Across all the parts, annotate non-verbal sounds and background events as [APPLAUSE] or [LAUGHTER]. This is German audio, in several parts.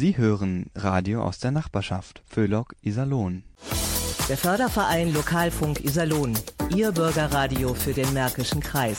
Sie hören Radio aus der Nachbarschaft Föhlock Iserlohn. Der Förderverein Lokalfunk Iserlohn. Ihr Bürgerradio für den Märkischen Kreis.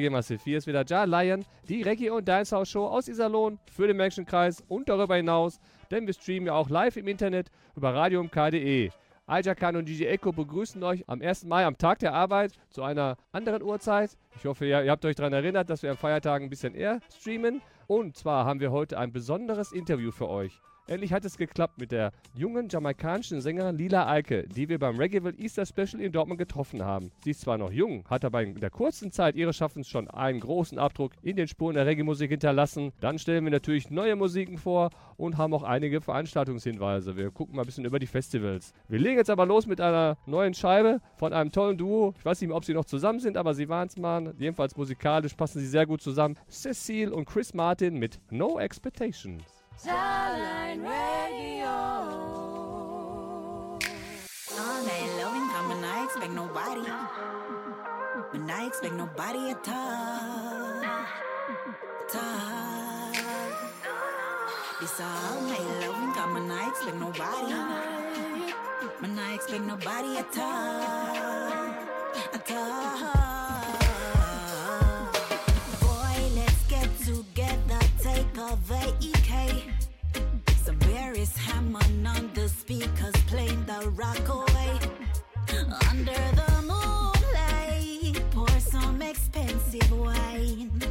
Massiv. Hier ist wieder Ja Lion, die Reggae- und Dancehall-Show aus Iserlohn für den Menschenkreis und darüber hinaus, denn wir streamen ja auch live im Internet über radiomk.de. Ajakan und DJ Echo begrüßen euch am 1. Mai am Tag der Arbeit zu einer anderen Uhrzeit. Ich hoffe, ihr, ihr habt euch daran erinnert, dass wir am Feiertag ein bisschen eher streamen. Und zwar haben wir heute ein besonderes Interview für euch. Endlich hat es geklappt mit der jungen jamaikanischen Sängerin Lila Alke, die wir beim Reggaeville Easter Special in Dortmund getroffen haben. Sie ist zwar noch jung, hat aber in der kurzen Zeit ihres Schaffens schon einen großen Abdruck in den Spuren der Reggae-Musik hinterlassen. Dann stellen wir natürlich neue Musiken vor und haben auch einige Veranstaltungshinweise. Wir gucken mal ein bisschen über die Festivals. Wir legen jetzt aber los mit einer neuen Scheibe von einem tollen Duo. Ich weiß nicht mehr, ob sie noch zusammen sind, aber sie waren es mal. Jedenfalls musikalisch passen sie sehr gut zusammen. Cecile und Chris Martin mit No Expectations. Starline Radio. All night loving, come and I expect nobody. And I expect nobody at all. At all. It's all night loving, come and I expect nobody. And I expect nobody at all. At Berries hammering on the speakers, playing the rock away. Under the moonlight, pour some expensive wine.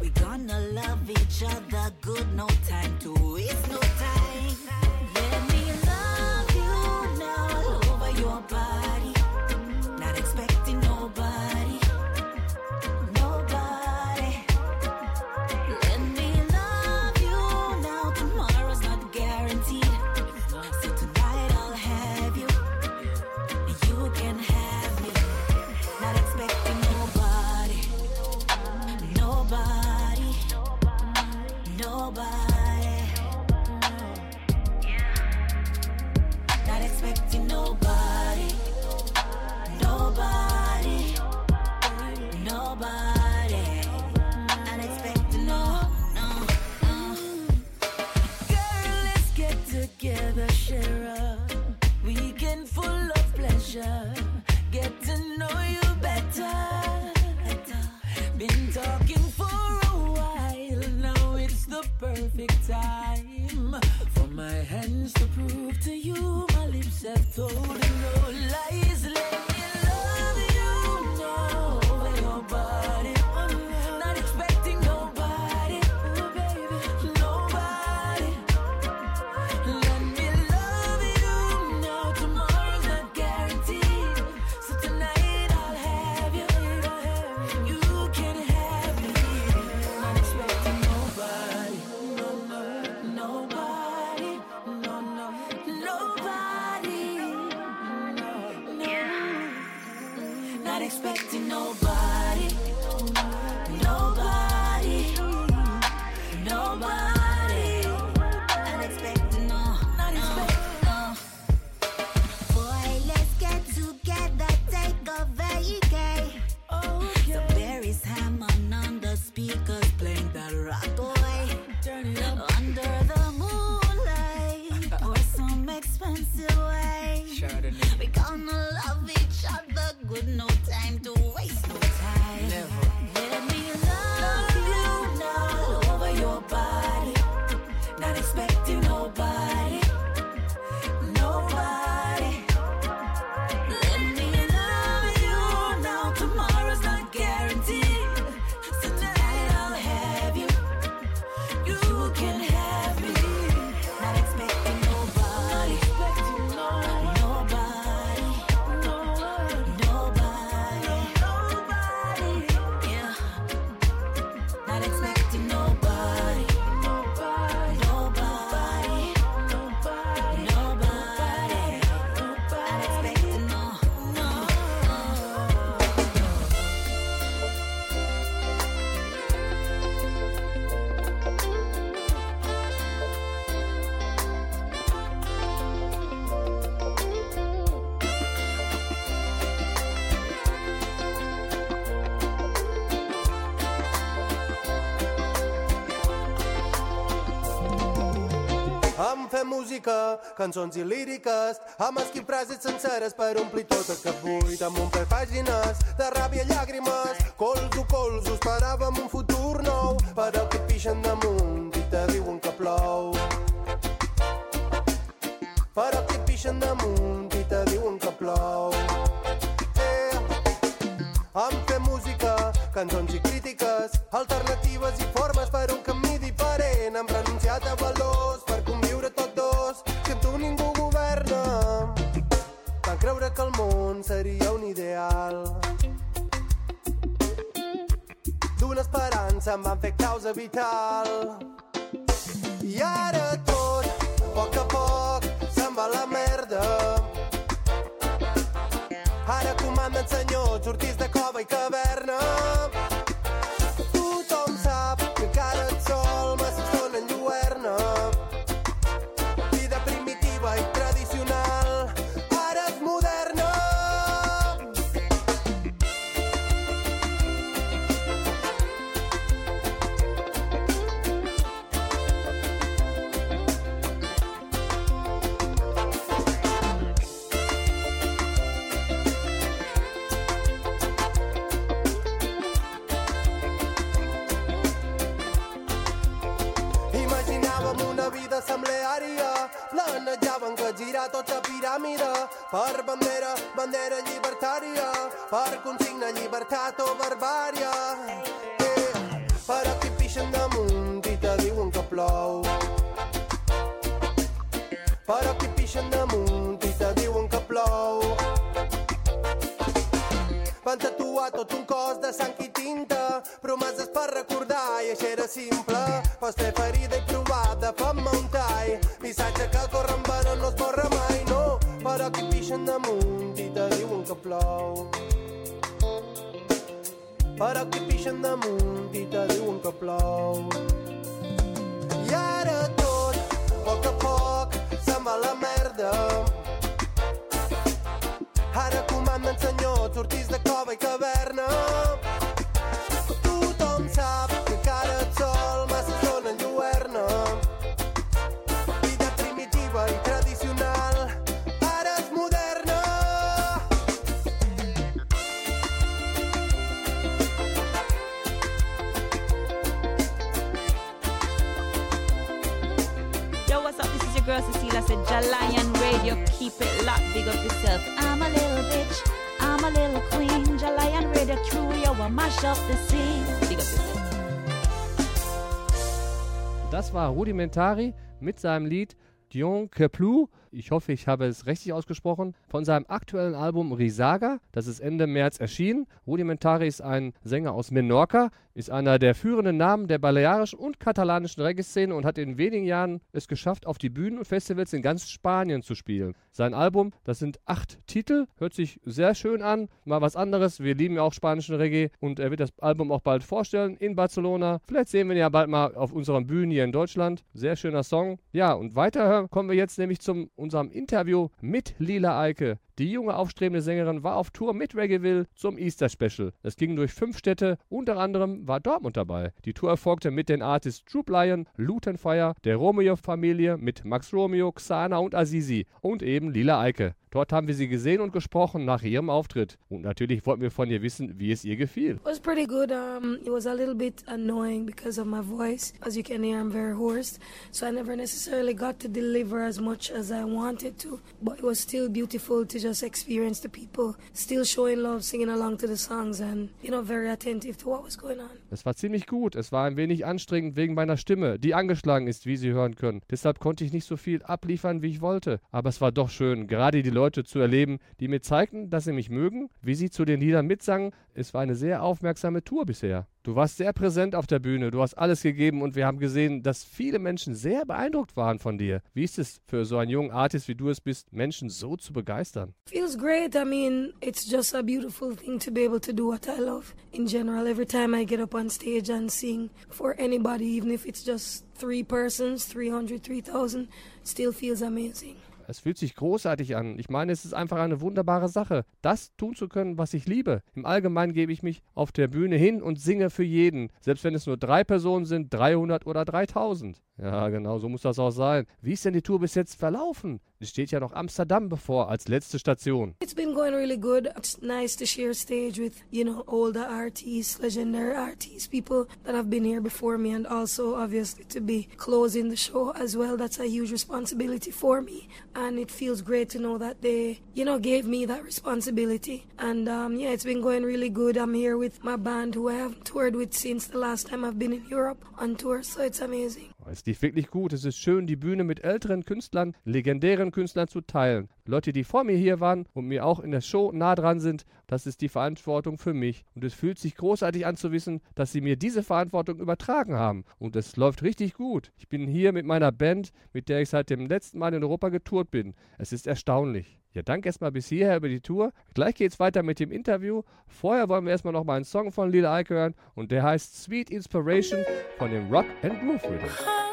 We gonna love each other good, no time to waste perfect time for my hands to prove to you my lips have told no lies. Música, cançons i líriques, amb escrit frases senceres per omplir tot el que buit, amb un per pàgines de ràbia i llàgrimes, colzo, colzo, esperàvem un futur nou, però que et pixen damunt i te diuen que plou. Però que et pixen damunt i te diuen que plou. Amb fer música, cançons i crítiques, alternatives i formes per un camí diferent. Hem que el món seria un ideal. D'una esperança em van fer causa vital. I ara tot, a poc a poc, se'n va la merda. Ara comanda el senyor, sortís de cova i caverna. Per bandera, bandera llibertària, per consigna llibertat o barbària. Eh, però aquí pixen damunt i te diuen que plou. Però aquí pixen damunt i te diuen que plou. Van tatuar tot un cos de sang i tinta, promeses per recordar i això era simple. Pots fer ferida i provar de fama un missatge que corre en vena no es borra mai, Però aquí pixen damunt i te diuen que plou. Però aquí pixen damunt i te diuen que plou. I ara tot, a poc a poc, se'n va la merda. Ara comanda el senyor, sortís de cova i caverna. Radio. Keep it locked. Big up yourself. I'm a little bitch. I'm a little queen. Jalion Radio crew. Yo, I mash up the scene. Big up yourself. Das war Rudimentari mit seinem Lied Dion Keplou. Ich hoffe, ich habe es richtig ausgesprochen. Von seinem aktuellen Album Risaga, das ist Ende März erschienen. Rudimentari ist ein Sänger aus Menorca, ist einer der führenden Namen der balearischen und katalanischen Reggae-Szene und hat in wenigen Jahren es geschafft, auf die Bühnen und Festivals in ganz Spanien zu spielen. Sein Album, das sind acht Titel, hört sich sehr schön an, mal was anderes. Wir lieben ja auch spanischen Reggae und er wird das Album auch bald vorstellen in Barcelona. Vielleicht sehen wir ihn ja bald mal auf unseren Bühnen hier in Deutschland. Sehr schöner Song. Ja, und weiter kommen wir jetzt nämlich zum unserem Interview mit Lila Eike. Die junge aufstrebende Sängerin war auf Tour mit Reggaeville zum Easter Special. Es ging durch fünf Städte, unter anderem war Dortmund dabei. Die Tour erfolgte mit den Artists Troop Lion, Lutenfire, der Romeo-Familie mit Max Romeo, Xana und Azizi und eben Lila Eike. Dort haben wir sie gesehen und gesprochen nach ihrem Auftritt. Und natürlich wollten wir von ihr wissen, wie es ihr gefiel. It was pretty good. Um, it was a little bit annoying because of my voice. As you can hear, I'm very hoarse. So I never necessarily got to deliver as much as I wanted to. But it was still beautiful to just experience the people still showing love, singing along to the songs, and, you know, very attentive to what was going on. Es war ziemlich gut. Es war ein wenig anstrengend wegen meiner Stimme, die angeschlagen ist, wie Sie hören können. Deshalb konnte ich nicht so viel abliefern, wie ich wollte. Aber es war doch schön, gerade die Leute zu erleben, die mir zeigten, dass sie mich mögen, wie sie zu den Liedern mitsangen. Es war eine sehr aufmerksame Tour bisher. Du warst sehr präsent auf der Bühne, du hast alles gegeben und wir haben gesehen, dass viele Menschen sehr beeindruckt waren von dir. Wie ist es für so einen jungen Artist, wie du es bist, Menschen so zu begeistern? Feels great. I mean, it's just a beautiful thing to be able to do what I love. In general, every time I get up on stage and sing for anybody, even if it's just three persons, 300, 3,000, still feels amazing. Es fühlt sich großartig an. Ich meine, es ist einfach eine wunderbare Sache, das tun zu können, was ich liebe. Im Allgemeinen gebe ich mich auf der Bühne hin und singe für jeden, selbst wenn es nur drei Personen sind, 300 oder 3000. Ja, genau, so muss das auch sein. Wie ist denn die Tour bis jetzt verlaufen? Es steht ja noch Amsterdam bevor als letzte Station. It's been going really good. It's nice to share stage with, you know, older artists, legendary artists, people that have been here before me, and also obviously to be closing the show as well. That's a huge responsibility for me, and it feels great to know that they, you know, gave me that responsibility. And um, yeah, it's been going really good. I'm here with my band who I haven't toured with since the last time I've been in Europe on tour, so it's amazing. Es lief wirklich gut. Es ist schön, die Bühne mit älteren Künstlern, legendären Künstlern zu teilen. Leute, die vor mir hier waren und mir auch in der Show nah dran sind, das ist die Verantwortung für mich. Und es fühlt sich großartig an zu wissen, dass sie mir diese Verantwortung übertragen haben. Und es läuft richtig gut. Ich bin hier mit meiner Band, mit der ich seit dem letzten Mal in Europa getourt bin. Es ist erstaunlich. Ja, danke erstmal bis hierher über die Tour. Gleich geht's weiter mit dem Interview. Vorher wollen wir erstmal noch mal einen Song von Lil Ike hören und der heißt Sweet Inspiration von dem Rock and Groove Rhythm.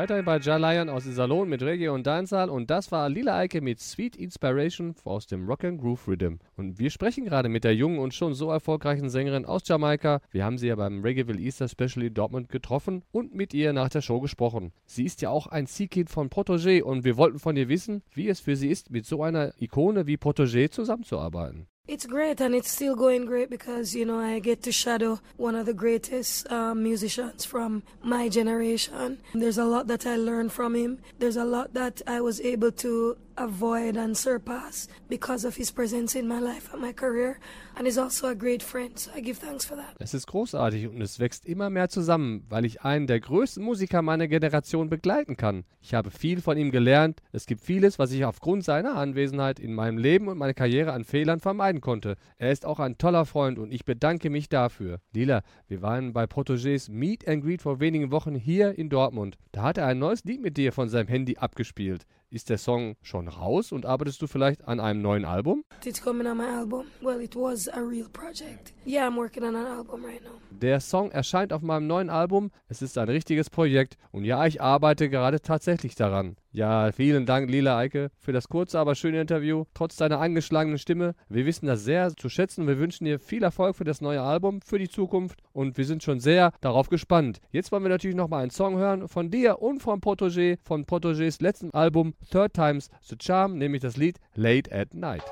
Weiterhin bei Jalayan aus dem Salon mit Reggae und Dancehall und das war Lila Eike mit Sweet Inspiration aus dem Rock and Groove Rhythm. Und wir sprechen gerade mit der jungen und schon so erfolgreichen Sängerin aus Jamaika. Wir haben sie ja beim Reggaeville Easter Special in Dortmund getroffen und mit ihr nach der Show gesprochen. Sie ist ja auch ein Ziehkind von Protégé und wir wollten von ihr wissen, wie es für sie ist, mit so einer Ikone wie Protégé zusammenzuarbeiten. It's great and it's still going great because, you know, I get to shadow one of the greatest um, musicians from my generation. There's a lot that I learned from him. There's a lot that I was able to avoid and surpass because of his presence in my life and my career. And he's also a great friend, so I give thanks for that. Es ist großartig und es wächst immer mehr zusammen, weil ich einen der größten Musiker meiner Generation begleiten kann. Ich habe viel von ihm gelernt. Es gibt vieles, was ich aufgrund seiner Anwesenheit in meinem Leben und meiner Karriere an Fehlern vermeiden konnte. Er ist auch ein toller Freund und ich bedanke mich dafür. Lila, wir waren bei Protégés Meet and Greet vor wenigen Wochen hier in Dortmund. Da hat er ein neues Lied mit dir von seinem Handy abgespielt. Ist der Song schon raus und arbeitest du vielleicht an einem neuen Album? It's coming on my album. Well, it was a real project. Yeah, I'm working on an album right now. Der Song erscheint auf meinem neuen Album. Es ist ein richtiges Projekt und ja, ich arbeite gerade tatsächlich daran. Ja, vielen Dank, Lila Eike, für das kurze, aber schöne Interview. Trotz deiner angeschlagenen Stimme. Wir wissen das sehr zu schätzen. Wir wünschen dir viel Erfolg für das neue Album, für die Zukunft und wir sind schon sehr darauf gespannt. Jetzt wollen wir natürlich nochmal einen Song hören von dir und von Protégé, von Protégés letzten Album Third Times the Charm, nämlich das Lied Late at Night.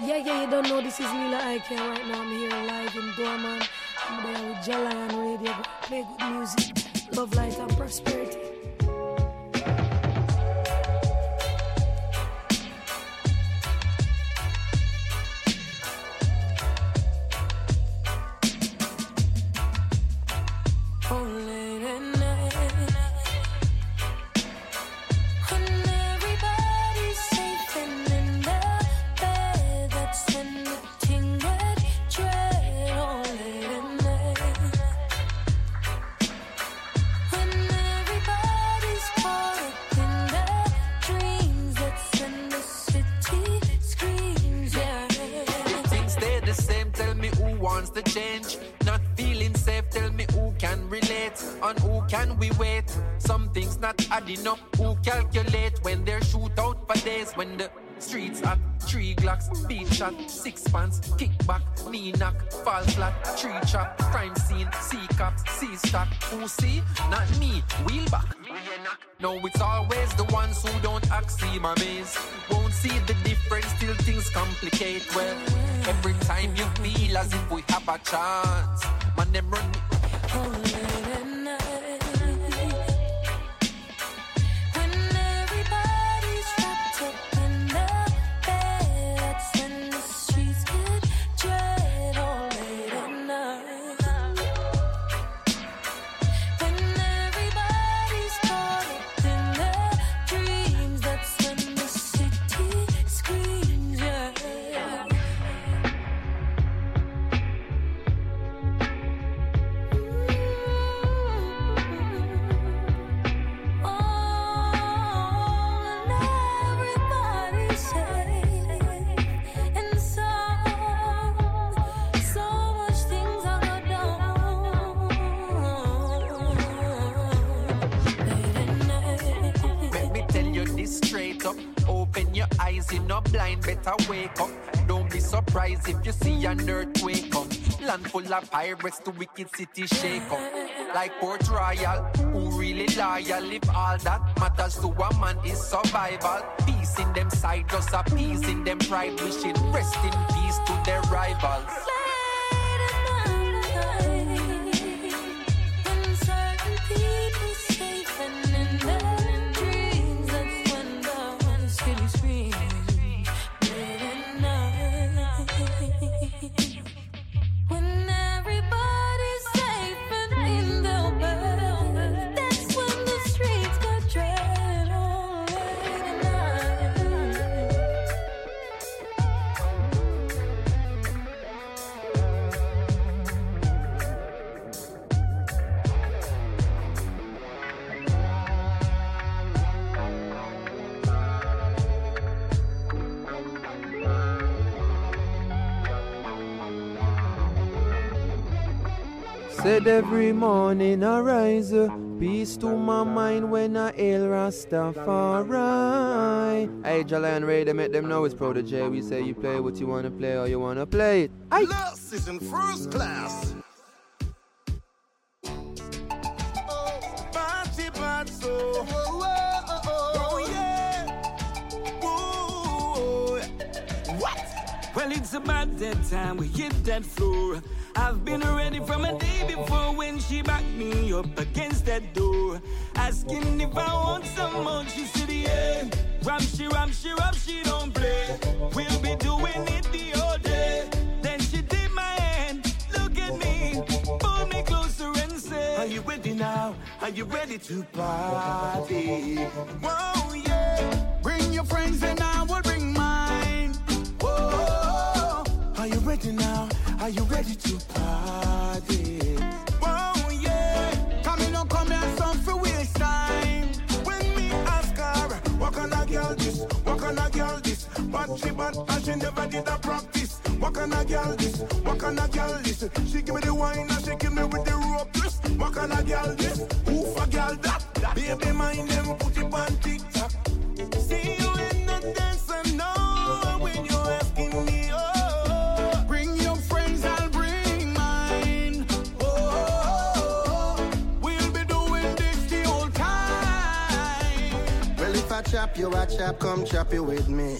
Yeah, yeah, you don't know this is Lila Ike right now. I'm here live in Dorman. I'm there with Jalion Radio. Play good music. Love, light, and prosperity. Adding up, who calculate when they shoot out for days. When the streets at three glocks, beat shot, six pants, kick back, knee knock, fall flat, tree chop, crime scene, see cops, see stock. Who see? Not me, wheel back. No, it's always the ones who don't act see my maze. Won't see the difference till things complicate. Well, every time you feel as if we have a chance, man, them run straight up. Open your eyes, you're not blind, better wake up. Don't be surprised if you see an earthquake come. Land full of pirates, the wicked city shake up. Like Port Royal, who really loyal? If all that matters to a man is survival. Peace in them side, just a peace in them pride. Wishing rest in peace to their rivals. Said every morning I rise, peace to my mind when I hail Rastafari. Hey, Jalan Ray, they make them know it's Protege. We say you play what you wanna play or you wanna play it. Aye. Last is in first class. Party bad. Oh, oh, oh, oh yeah. Whoa. What? Well, it's about that time we hit that floor. I've been ready from a day before when she backed me up against that door. Asking if I want some more, she said, yeah. Ram, she ram, she ram, she don't play. We'll be doing it the whole day. Then she did my hand, look at me, pull me closer and say, Are you ready now? Are you ready to party? Whoa, yeah. Bring your friends and I will are you ready now? Are you ready to party? Oh, yeah. Come waste time. When me ask her, what girl this? What girl this? But she bad and she never did a practice. What can I girl this? What can I girl this? She give me the wine and she give me with the rope twist. What can I girl this? Who for girl that? Baby, mind them put it on TikTok. Chop you, I chop, come chop it with me.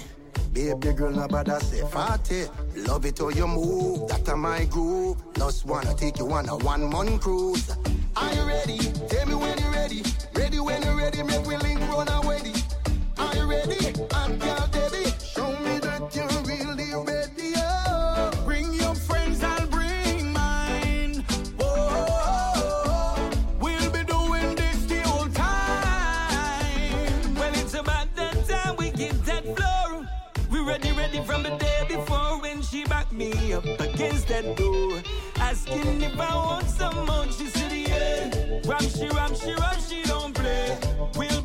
Baby girl, nobody say party. Love it how you move, that a my groove. Just wanna take you on a one month cruise. Are you ready? Tell me when you're ready. Ready when you're ready, make we link run away. Are you ready? I'm that door. Asking if I want some more, she said, yeah. Ram, she ram, she ram, she don't play. We'll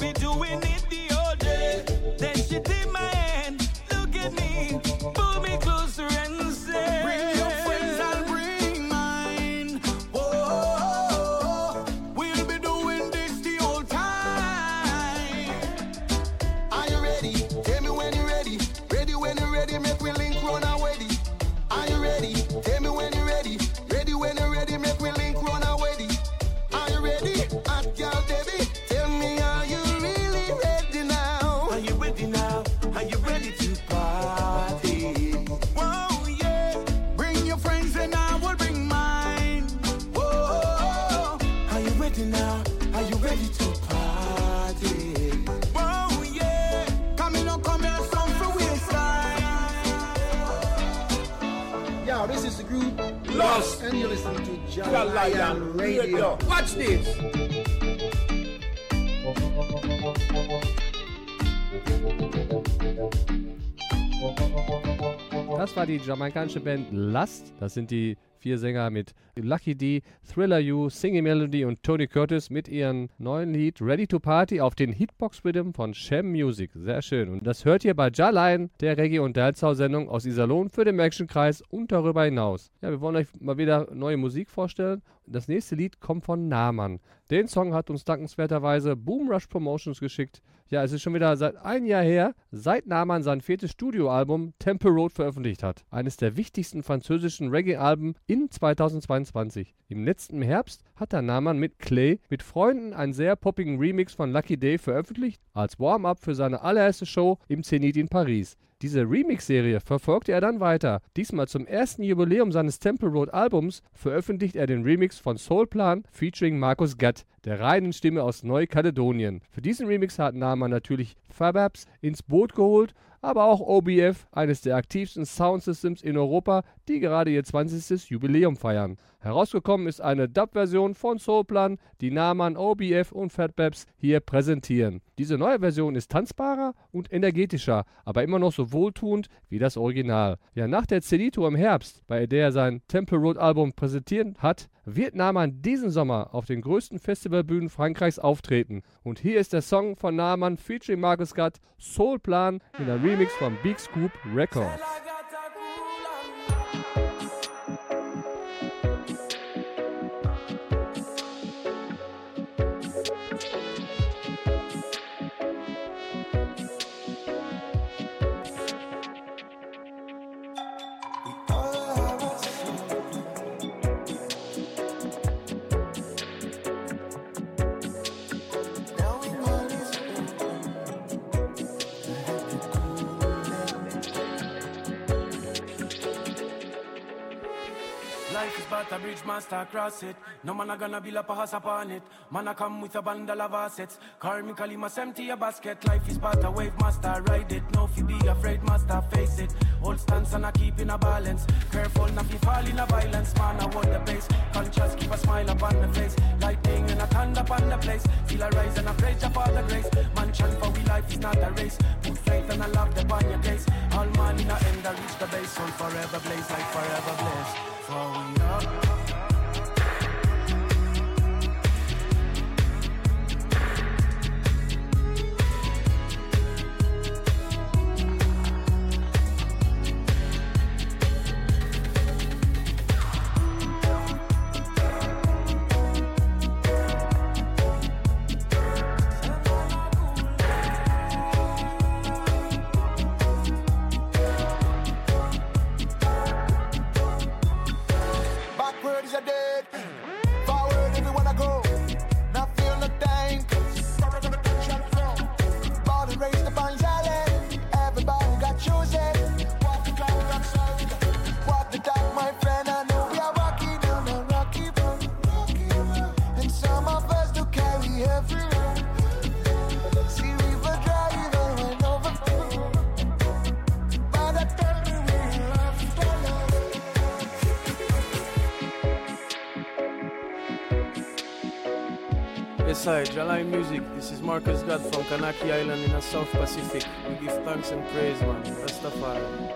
die jamaikanische Band Lust. Das sind die vier Sänger mit Lucky D, Thriller You, Singing Melody und Tony Curtis mit ihrem neuen Lied Ready to Party auf den Hitbox Rhythm von Shem Music. Sehr schön. Und das hört ihr bei Jalain, der Reggae- und Dancehall-Sendung aus Iserlohn für den Märkischen-Kreis und darüber hinaus. Ja, wir wollen euch mal wieder neue Musik vorstellen. Das nächste Lied kommt von Naman. Den Song hat uns dankenswerterweise Boom Rush Promotions geschickt. Ja, es ist schon wieder seit ein Jahr her, seit Naman sein viertes Studioalbum Temple Road veröffentlicht hat. Eines der wichtigsten französischen Reggae-Alben in 2022. Im letzten Herbst hat der Naman mit Clay mit Freunden einen sehr poppigen Remix von Lucky Day veröffentlicht, als Warm-up für seine allererste Show im Zenit in Paris. Diese Remix-Serie verfolgte er dann weiter. Diesmal zum ersten Jubiläum seines Temple Road Albums veröffentlicht er den Remix von Soulplan featuring Markus Gatt, der reinen Stimme aus Neukaledonien. Für diesen Remix hat Nama natürlich Fababs ins Boot geholt, aber auch OBF, eines der aktivsten Soundsystems in Europa, die gerade ihr 20. Jubiläum feiern. Herausgekommen ist eine Dub-Version von Soulplan, die Naman, OBF und Fatbabs hier präsentieren. Diese neue Version ist tanzbarer und energetischer, aber immer noch so wohltuend wie das Original. Ja, nach der CD-Tour im Herbst, bei der er sein Temple Road Album präsentiert hat, wird Naman diesen Sommer auf den größten Festivalbühnen Frankreichs auftreten. Und hier ist der Song von Naman featuring Markus Gatt, Soulplan, in der Remix von Big Scoop Records. A bridge, master cross it. No man a gonna build up a house upon it. Man a come with a bundle of assets. Karmically must empty a basket. Life is but a wave, master ride it. No fi be afraid, master face it. Hold stance and a keep in a balance. Careful not fi fall in a violence. Man a hold the pace. Conscious keep a smile upon the face. Lightning and a thunder upon the place. Feel a rise and a praise your the grace. Man chant for we life is not a race. Faith and I love upon your case. All in a end a reach the base. Soul forever blaze like forever blaze. For we are. Jalai Music. This is Marcus God from Kanaki Island in the South Pacific. We give thanks and praise, man. Rastafari.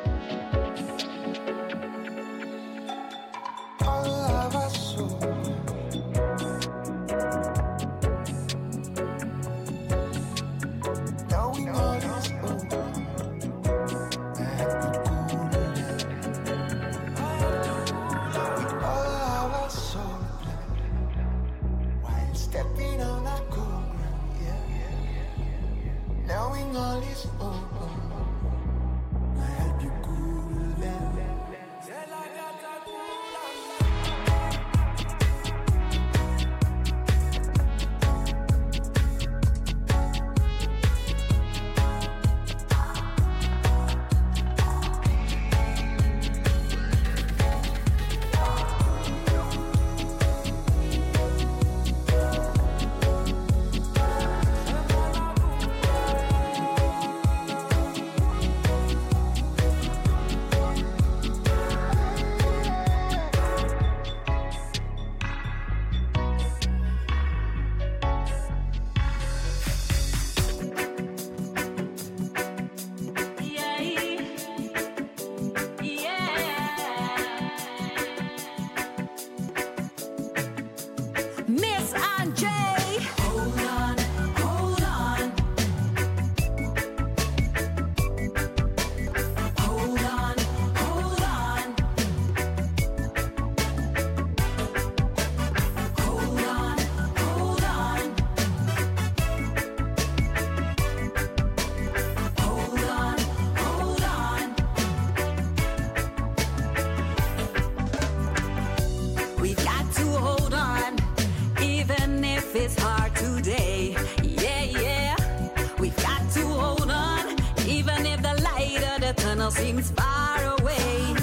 Tunnel seems far away.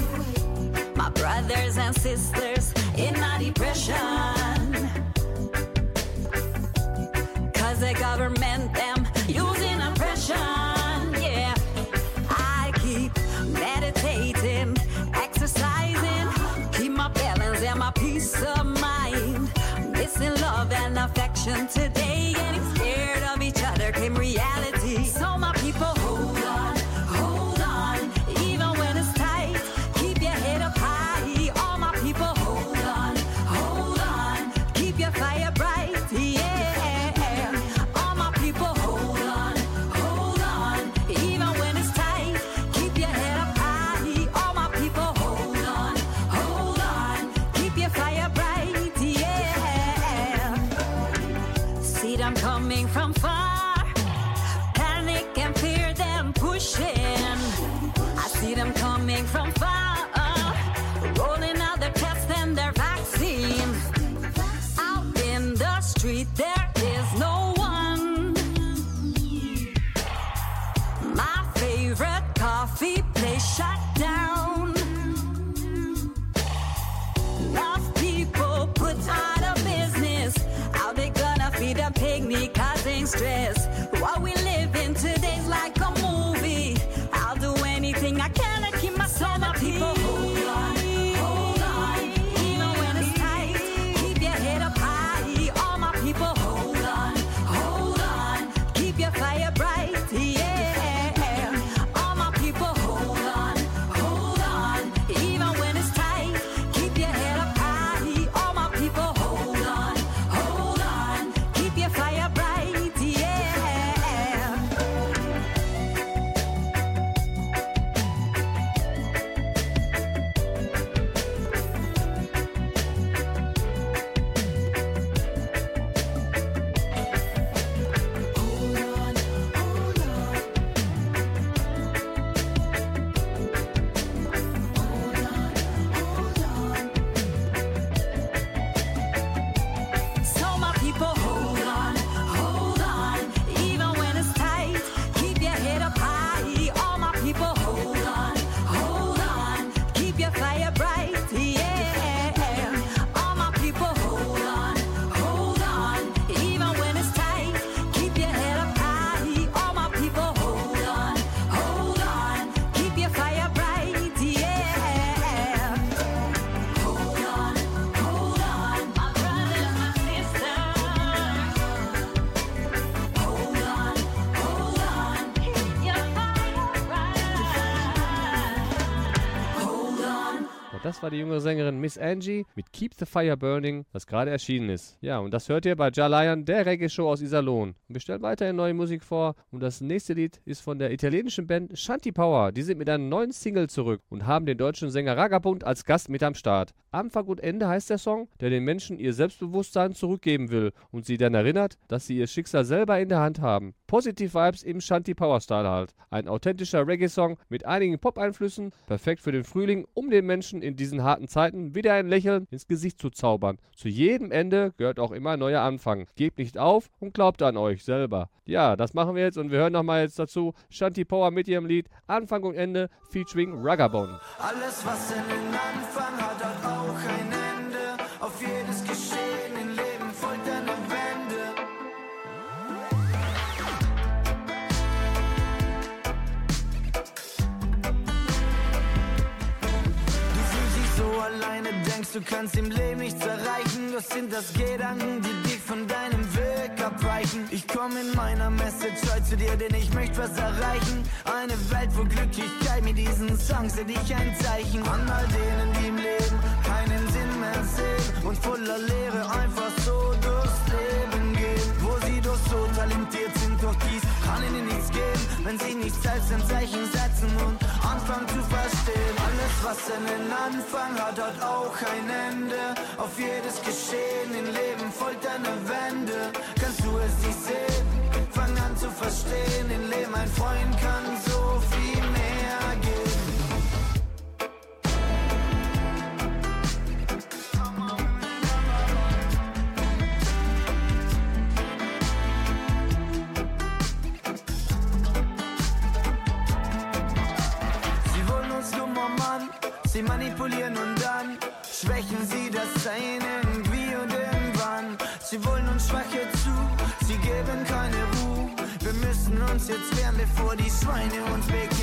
My brothers and sisters in my depression. Cause the government, them using oppression. Yeah. I keep meditating, exercising, keep my balance and my peace of mind. Missing love and affection today, das war die junge Sängerin Miss Angie mit Keep the Fire Burning, das gerade erschienen ist. Ja, und das hört ihr bei Jalayan, der Reggae-Show aus Iserlohn. Und wir stellen weiterhin neue Musik vor. Und das nächste Lied ist von der italienischen Band Shanti Power. Die sind mit einer neuen Single zurück und haben den deutschen Sänger Ragabund als Gast mit am Start. Anfang und Ende heißt der Song, der den Menschen ihr Selbstbewusstsein zurückgeben will und sie dann erinnert, dass sie ihr Schicksal selber in der Hand haben. Positive Vibes im Shanti Power Style halt. Ein authentischer Reggae-Song mit einigen Pop-Einflüssen, perfekt für den Frühling, um den Menschen in diesen harten Zeiten wieder ein Lächeln ins Gesicht zu zaubern. Zu jedem Ende gehört auch immer ein neuer Anfang. Gebt nicht auf und glaubt an euch selber. Ja, das machen wir jetzt und wir hören nochmal jetzt dazu Shanti Power mit ihrem Lied Anfang und Ende featuring Ragabone. Alles, was einen Anfang hat, hat auch ein Ende. Auf jedes Geschehen im Leben folgt eine Wende. Du fühlst dich so alleine, denkst du kannst im Leben nichts erreichen. Das sind das Gedanken, die dich von deinem Weg abweichen. Ich komm in meiner Message heute zu dir, denn ich möchte was erreichen. Eine Welt, wo Glücklichkeit mit diesen Songs hätte ich ein Zeichen. An all denen, die im Leben keinen Sinn mehr sehen und voller Leere einfach so durchs Leben gehen. Wo sie doch so talentiert sind, doch dies kann ihnen nichts geben, wenn sie nicht selbst ein Zeichen setzen und anfangen zu was einen Anfang hat, hat auch ein Ende. Auf jedes Geschehen im Leben folgt eine Wende. Kannst du es nicht sehen? Fang an zu verstehen, im Leben ein Freund kann so viel mehr sie manipulieren und dann schwächen sie das Sein irgendwie und irgendwann. Sie wollen uns Schwache zu, sie geben keine Ruhe. Wir müssen uns jetzt wehren, bevor die Schweine uns bekehren.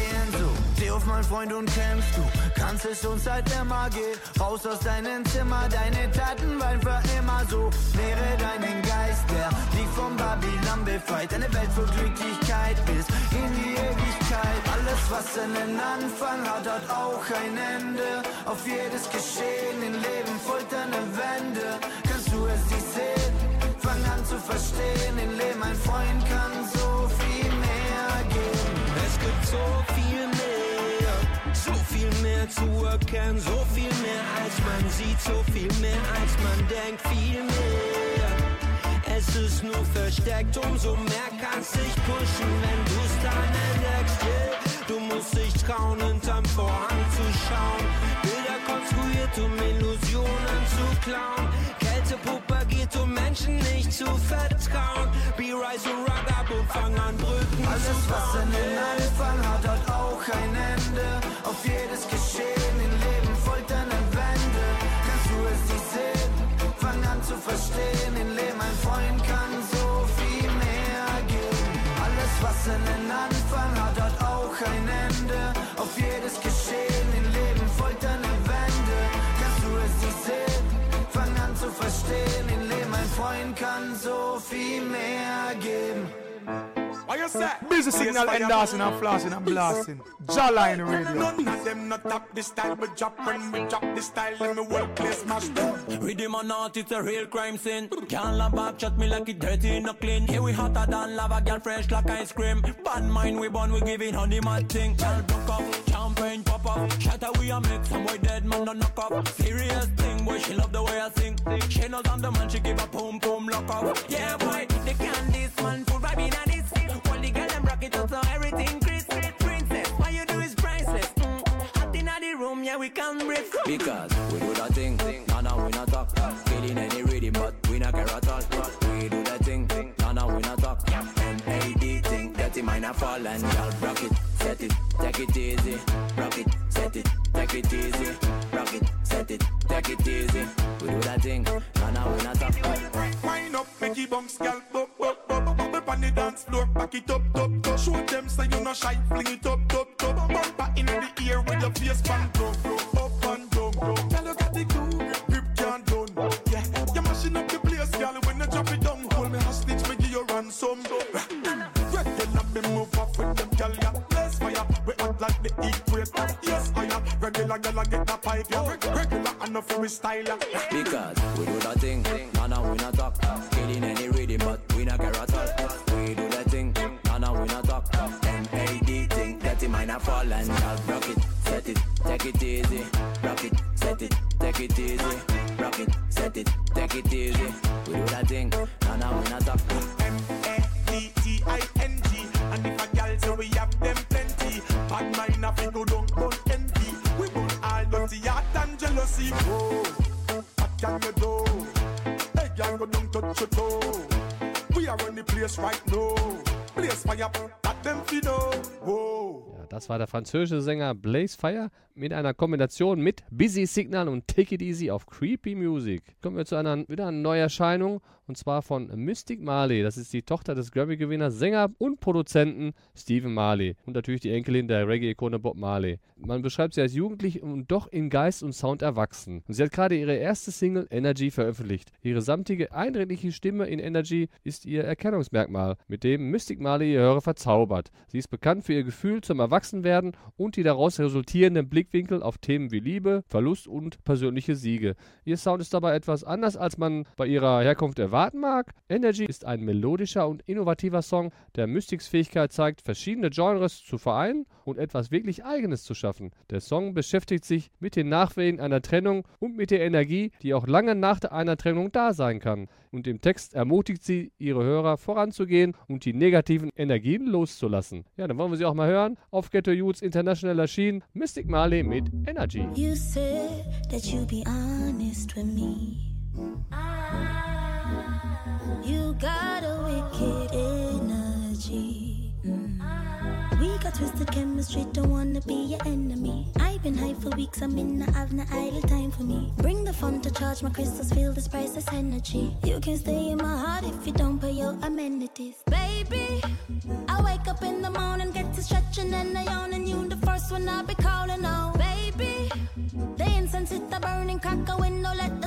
Auf, mein Freund, und kämpfst du. Kannst es uns halt immer gehen. Raus aus deinem Zimmer, deine Taten waren für immer so. Lehre deinen Geist, der dich vom Babylon befreit. Eine Welt voll Glücklichkeit bis in die Ewigkeit. Alles, was einen Anfang hat, hat auch ein Ende. Auf jedes Geschehen im Leben folgt eine Wende. Kannst du es nicht sehen? Fang an zu verstehen, im Leben ein Freund kann so viel mehr geben. Es gibt so viel mehr, so viel mehr zu erkennen, so viel mehr als man sieht, so viel mehr als man denkt, viel mehr. Es ist nur versteckt, umso mehr kannst dich pushen, wenn du's dann entdeckst. Yeah. Du musst dich trauen, hinterm Vorhang zu schauen, Bilder konstruiert, um Illusionen zu klauen. Kälte propagiert, um Menschen nicht zu vertrauen. Be Rise und Ragabum, fang an Brücken Alles, zu was bauen. einen Anfang hat, hat Freund kann so viel mehr geben. What you say? Busy signal and dancing and flossing and blasting. Jawline radio. None of them not top the style, but drop when we drop the style, let me well place smash down. Rhythm or not, it's a real crime scene. Can't lie back, chat me like it dirty, no clean. Here we hotter than lava, girl fresh like ice cream. Bad mind we born, we giving honey mad thing. Girl broke up, champagne pop up. Shatter we a mix, some boy dead man don't knock up. Serious thing, boy she love the way I sing. She knows I'm the man, she give a boom boom lock up. Yeah boy, the candies man, full vibe in this. All the girl them rock it up so everything crisp. Princess, what you do is priceless. Mm. Hot in the room, yeah we can breathe. Because we do that thing, nah nah we not talk. Killing any rhythm, but we not care at all. We do that thing, nah nah we not talk. M-A-D thing, dirty mind a fall and y'all rock it, set it, take it easy. Rock it, set it, take it easy. Rock it, set it, take it easy. We do that thing, nah nah we not talk. Up, make it bounce, girl, bop, bop, bop, bop on the dance floor, back it up, top, top. Show them say you no shy, fling it up, top, top. Bumper in the ear with your face pan down, down, up and down. Girl, you got the glue, grip can't done. Yeah, you mashing up the place, girl, when you drop it down. Hold me hostage, me give you ransom. Regular me move off with them, girl, yeah. Blaze fire, we act like the equator. Yes, I am. Regular, girl, I get the pipe, yeah. Regular, I style, yeah. Because we do that thing, nah nah we not talk. Killing any rhythm, but we not care at all. We do that thing, nah nah we not talk. M-A-D thing, dirty mind a fall and y'all rock it, set it, take it easy. Rock it, set it, take it easy. Rock it, set it, take it easy. We do that thing, nah nah we not talk. D-T-I-N-G And if a gal say we have them plenty Bad mind a fi go down, jealousy Oh, what can you do? Hey, gal go down, touch your toe. We are on the place right now. Place fire, that them know Whoa. Das war der französische Sänger Blaze Fire mit einer Kombination mit Busy Signal und Take It Easy auf Creepy Music. Kommen wir zu einer wieder einer Neuerscheinung und zwar von Mystic Marley. Das ist die Tochter des Grammy-Gewinners, Sänger und Produzenten Stephen Marley und natürlich die Enkelin der Reggae-Ikone Bob Marley. Man beschreibt sie als jugendlich und doch in Geist und Sound erwachsen. Und sie hat gerade ihre erste Single Energy veröffentlicht. Ihre samtige, eindringliche Stimme in Energy ist ihr Erkennungsmerkmal, mit dem Mystic Marley ihr Hörer verzaubert. Sie ist bekannt für ihr Gefühl zum Erwachsenwerden und die daraus resultierenden Blickwinkel auf Themen wie Liebe, Verlust und persönliche Siege. Ihr Sound ist dabei etwas anders, als man bei ihrer Herkunft erwarten mag. Energy ist ein melodischer und innovativer Song, der Mystics Fähigkeit zeigt, verschiedene Genres zu vereinen und etwas wirklich Eigenes zu schaffen. Der Song beschäftigt sich mit den Nachwehen einer Trennung und mit der Energie, die auch lange nach einer Trennung da sein kann. Und im Text ermutigt sie ihre Hörer voranzugehen und die negativen Energien loszulassen. Ja, dann wollen wir sie auch mal hören. Auf Ghetto Youths International erschienen Mystic Marley mit Energy. You said that you'd be honest with me. You got a wicked energy. Mm. We got twisted chemistry, don't wanna be your enemy. I've been high for weeks, I'm in, I have no idle time for me. Bring the fun to charge my crystals, feel this priceless energy. You can stay in my heart if you don't pay your amenities. Baby, I wake up in the morning, get to stretching and I yawn, and you the first one I'll be calling on. Baby, the incense hit the burning, crack a window, let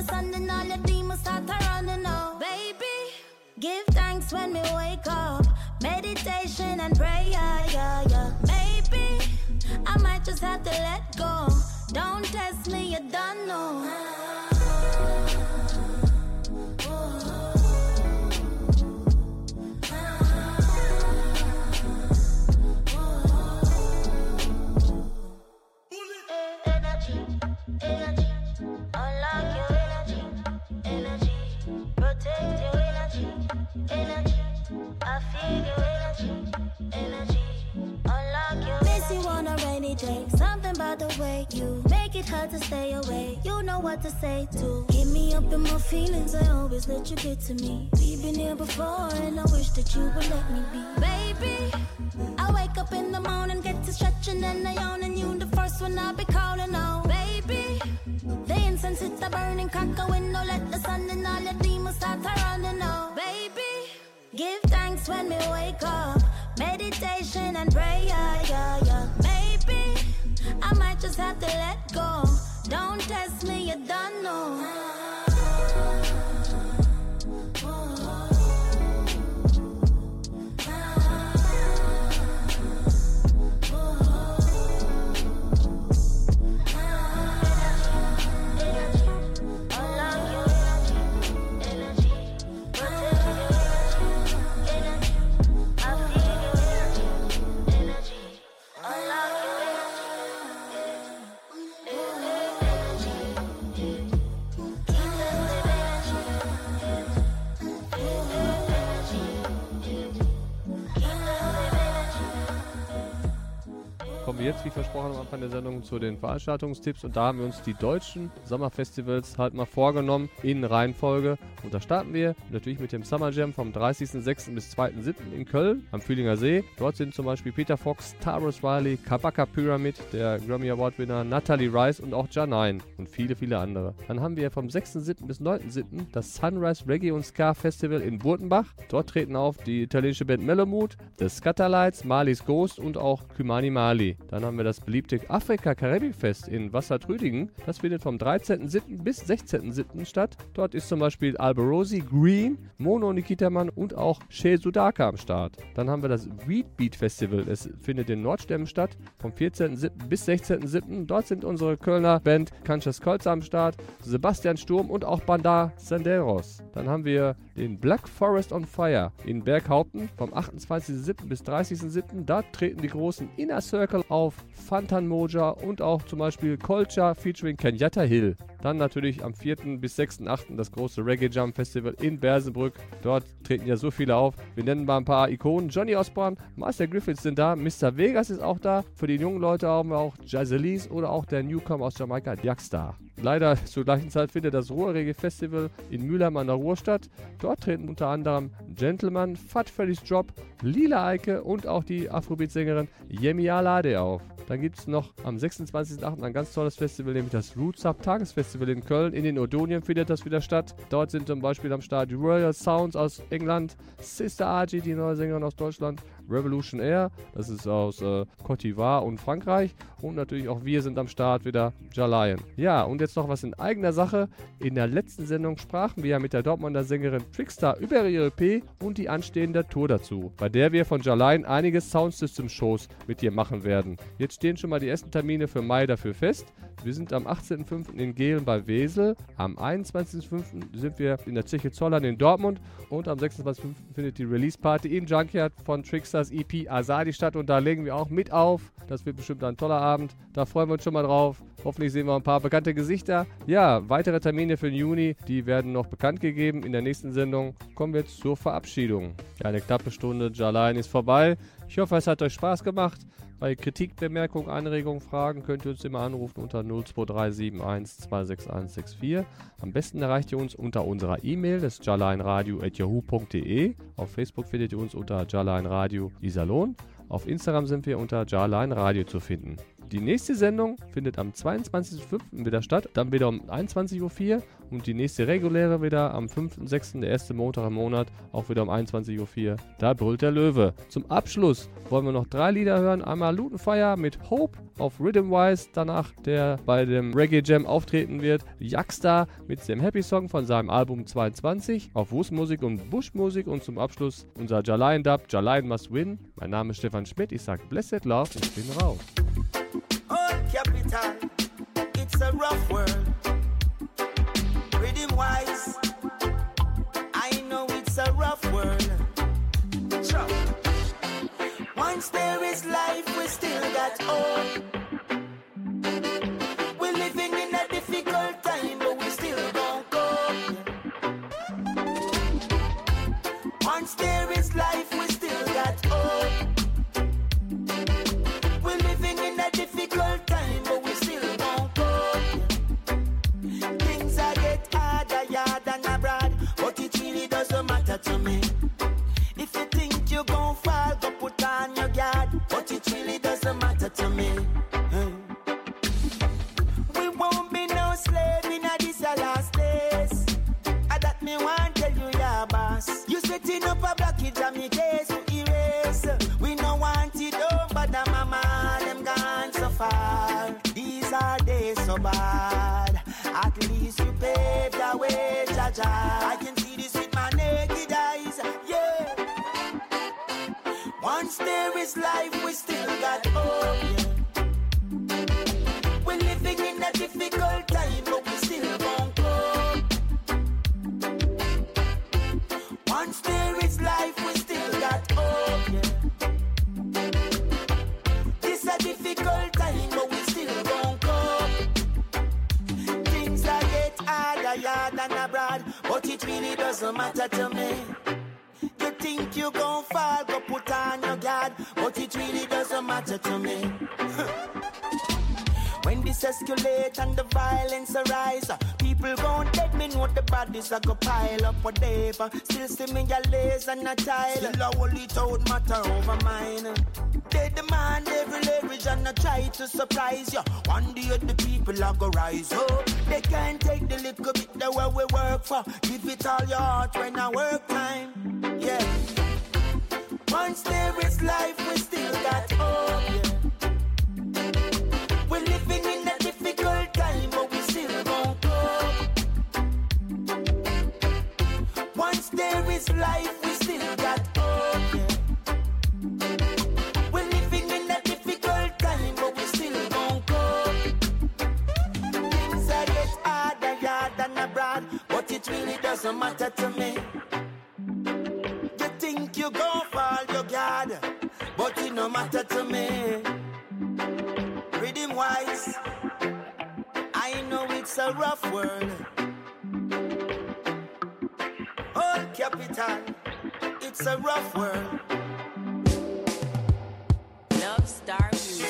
give thanks when we wake up, meditation and prayer, yeah, yeah. Maybe I might just have to let go. Don't test me, you don't know. Energy, unlock your energy, energy, protect to stay away. You know what to say to get me up in my feelings. I always let you get to me. We've been here before, and I wish that you would let me be. Baby, I wake up in the morning, get to stretching and I yawn, and you the first one I'll be calling on. Baby, the incense hit the burning, crack a window, let the sun and all the demons start running out. Oh. Baby, give thanks when we wake up, meditation and prayer, yeah, yeah. Just have to let go. Don't test me, you don't know. Anfang der Sendung, zu den Veranstaltungstipps. Und da haben wir uns die deutschen Sommerfestivals halt mal vorgenommen in Reihenfolge. Und da starten wir natürlich mit dem Summer Jam vom 30.06. bis 2.07. in Köln am Fühlinger See. Dort sind zum Beispiel Peter Fox, Taros Riley, Kabaka Pyramid, der Grammy Award Winner Natalie Rice und auch Janine und viele, viele andere. Dann haben wir vom 6.07. bis 9.07. das Sunrise Reggae und Ska Festival in Burtenbach. Dort treten auf die italienische Band Melomood, The Scatterlights, Malis Ghost und auch Kümani Mali. Dann haben wir das beliebte Afrika-Karibik-Fest in Wassertrüdingen. Das findet vom 13.07. bis 16.07. statt. Dort ist zum Beispiel Alberosi, Green, Mono Nikitaman und auch Shea Sudaka am Start. Dann haben wir das Weed Beat Festival. Es findet in Nordstämmen statt. Vom 14.07. bis 16.07. Dort sind unsere Kölner Band Kanchas Kolz am Start, Sebastian Sturm und auch Bandar Senderos. Dann haben wir den Black Forest on Fire in Berghaupten vom 28.07. bis 30.07. Da treten die großen Inner Circle auf, Fantan Moja und auch zum Beispiel Colcha featuring Kenyatta Hill. Dann natürlich am 4. bis 6.8. das große Reggae Jump Festival in Bersenbrück. Dort treten ja so viele auf. Wir nennen mal ein paar Ikonen. Johnny Osborne, Master Griffiths sind da, Mr. Vegas ist auch da. Für die jungen Leute haben wir auch Jazzelise oder auch der Newcomer aus Jamaika, Jackstar. Leider zur gleichen Zeit findet das Ruhrreggae Festival in Mülheim an der Ruhr statt. Dort treten unter anderem Gentleman, Fat Freddy's Drop, Lila Eike und auch die Afrobeat-Sängerin Yemi Alade auf. Dann gibt es noch am 26.08. ein ganz tolles Festival, nämlich das Roots Up Tagesfestival in Köln. In den Odonien findet das wieder statt. Dort sind zum Beispiel am Start die Royal Sounds aus England, Sister Archie, die neue Sängerin aus Deutschland, Revolution Air, das ist aus äh, Cote d'Ivoire und Frankreich. Und natürlich auch wir sind am Start wieder, Jalayan. Ja, und jetzt noch was in eigener Sache. In der letzten Sendung sprachen wir ja mit der Dortmunder Sängerin Trickstar über ihre EP und die anstehende Tour dazu, bei der wir von Jalayan einige Soundsystem-Shows mit ihr machen werden. Jetzt stehen schon mal die ersten Termine für Mai dafür fest. Wir sind am 18.05. in Gehlen bei Wesel. Am 21.05. sind wir in der Zeche Zollern in Dortmund. Und am 26.05. findet die Release-Party im Junkyard von Trickstars EP Asadi statt. Und da legen wir auch mit auf. Das wird bestimmt ein toller Abend. Da freuen wir uns schon mal drauf. Hoffentlich sehen wir ein paar bekannte Gesichter. Ja, weitere Termine für den Juni, die werden noch bekannt gegeben in der nächsten Sendung. Kommen wir jetzt zur Verabschiedung. Ja, eine knappe Stunde Jalain ist vorbei. Ich hoffe, es hat euch Spaß gemacht. Bei Kritik, Bemerkungen, Anregungen, Fragen könnt ihr uns immer anrufen unter 02371 26164. Am besten erreicht ihr uns unter unserer E-Mail, das ist. Auf Facebook findet ihr uns unter jarlineradio Iserlohn. Auf Instagram sind wir unter Jarline Radio zu finden. Die nächste Sendung findet am 22.05. wieder statt, dann wieder um 21.04 Uhr und die nächste reguläre wieder am 5.06., der erste Montag im Monat, auch wieder um 21.04 Uhr. Da brüllt der Löwe. Zum Abschluss wollen wir noch drei Lieder hören. Einmal Lutenfire mit Hope auf Rhythmwise, danach der bei dem Reggae Jam auftreten wird. Jackstar mit dem Happy Song von seinem Album 22 auf Wusmusik und Bushmusik und zum Abschluss unser Jalain Dub, Jalain Must Win. Mein Name ist Stefan Schmidt, ich sag Blessed Love und bin raus. Old it's a rough world. Rhythm wise, I know it's a rough world. Once there is life, we still got hope. Once there is life, we still got hope, yeah. We're living in a difficult time, but we still gon' cope. Once there is life, we still got hope, yeah. This a difficult time, but we still gon' cope. Things are get harder, yard and abroad, but it really doesn't matter to me. Matter to me. [LAUGHS] When this escalate and the violence arise, people gon' dead me know the bodies a go pile up whatever. Still see me a lace and a tile. Still a hold it out matter over mine. They demand every leverage and I try to surprise you. One day the people are go rise up. They can't take the little bit that where we work for. Give it all your heart when I work time. Yeah. Once there is life, we still life, we still got hope. Yeah. We're living in a difficult time, but we still gon' cope. Things are get harder, yard and abroad, but it really doesn't matter to me. You think you gon' fall, your guard, but it no matter to me. Rhythm wise, I know it's a rough world. Capital, it's a rough world. Love Star Music.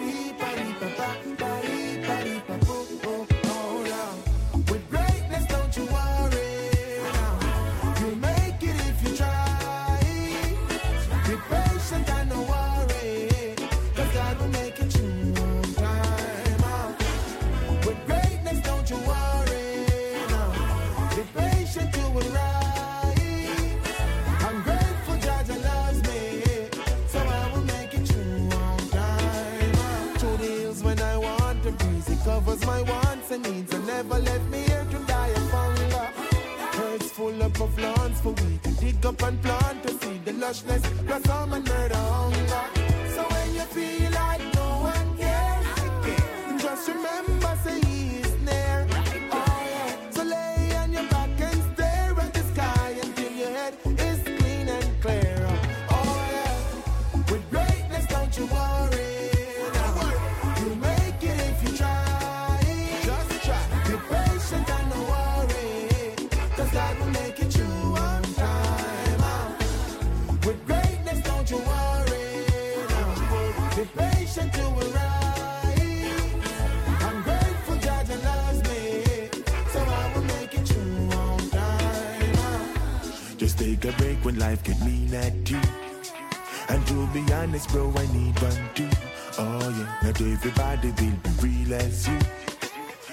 With everybody will be real as you.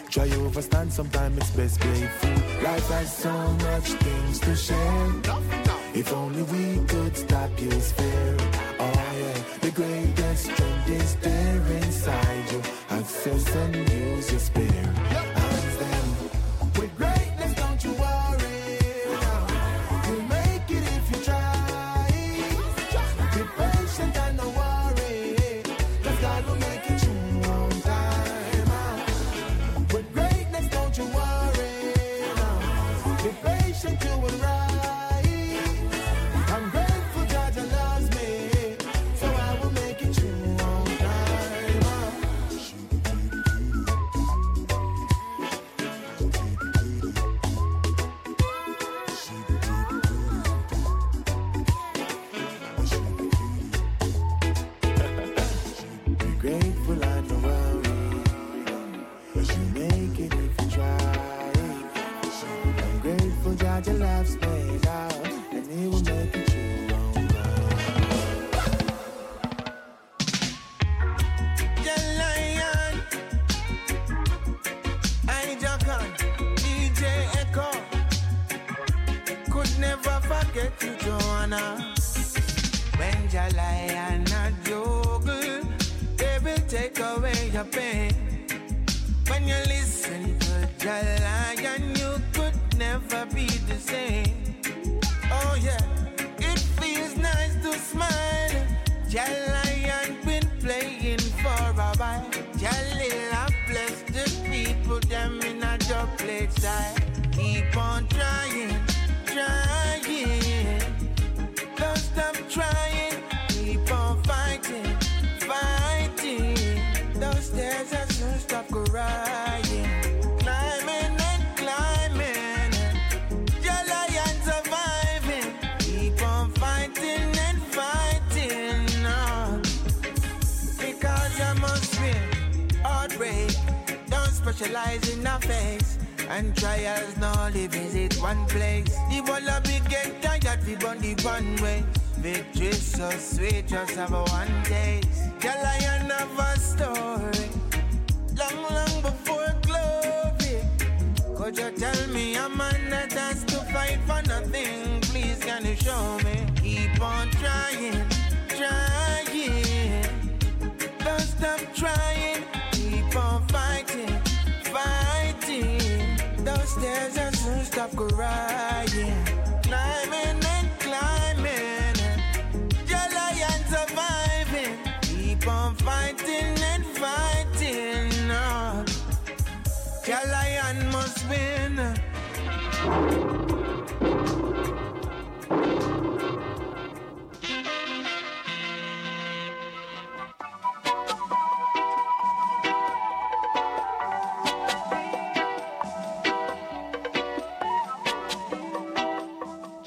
Try overstand, sometimes it's best playful. Life has so much things to share. If only we could stop use fear. Don't in a face. And trials no only visit one place. The wall be get tired, we burn the one way. Victory so sweet, just have a one taste. The lion of a story. Long, long before glory. Could you tell me a man that has to fight for nothing? Please can you show me? Keep on trying, trying. Don't stop trying. Keep on fighting. Those stairs are soon stop crying. Climbing and climbing. Your lion surviving. Keep on fighting and fighting. No. Your lion must win.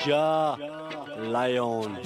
Lion.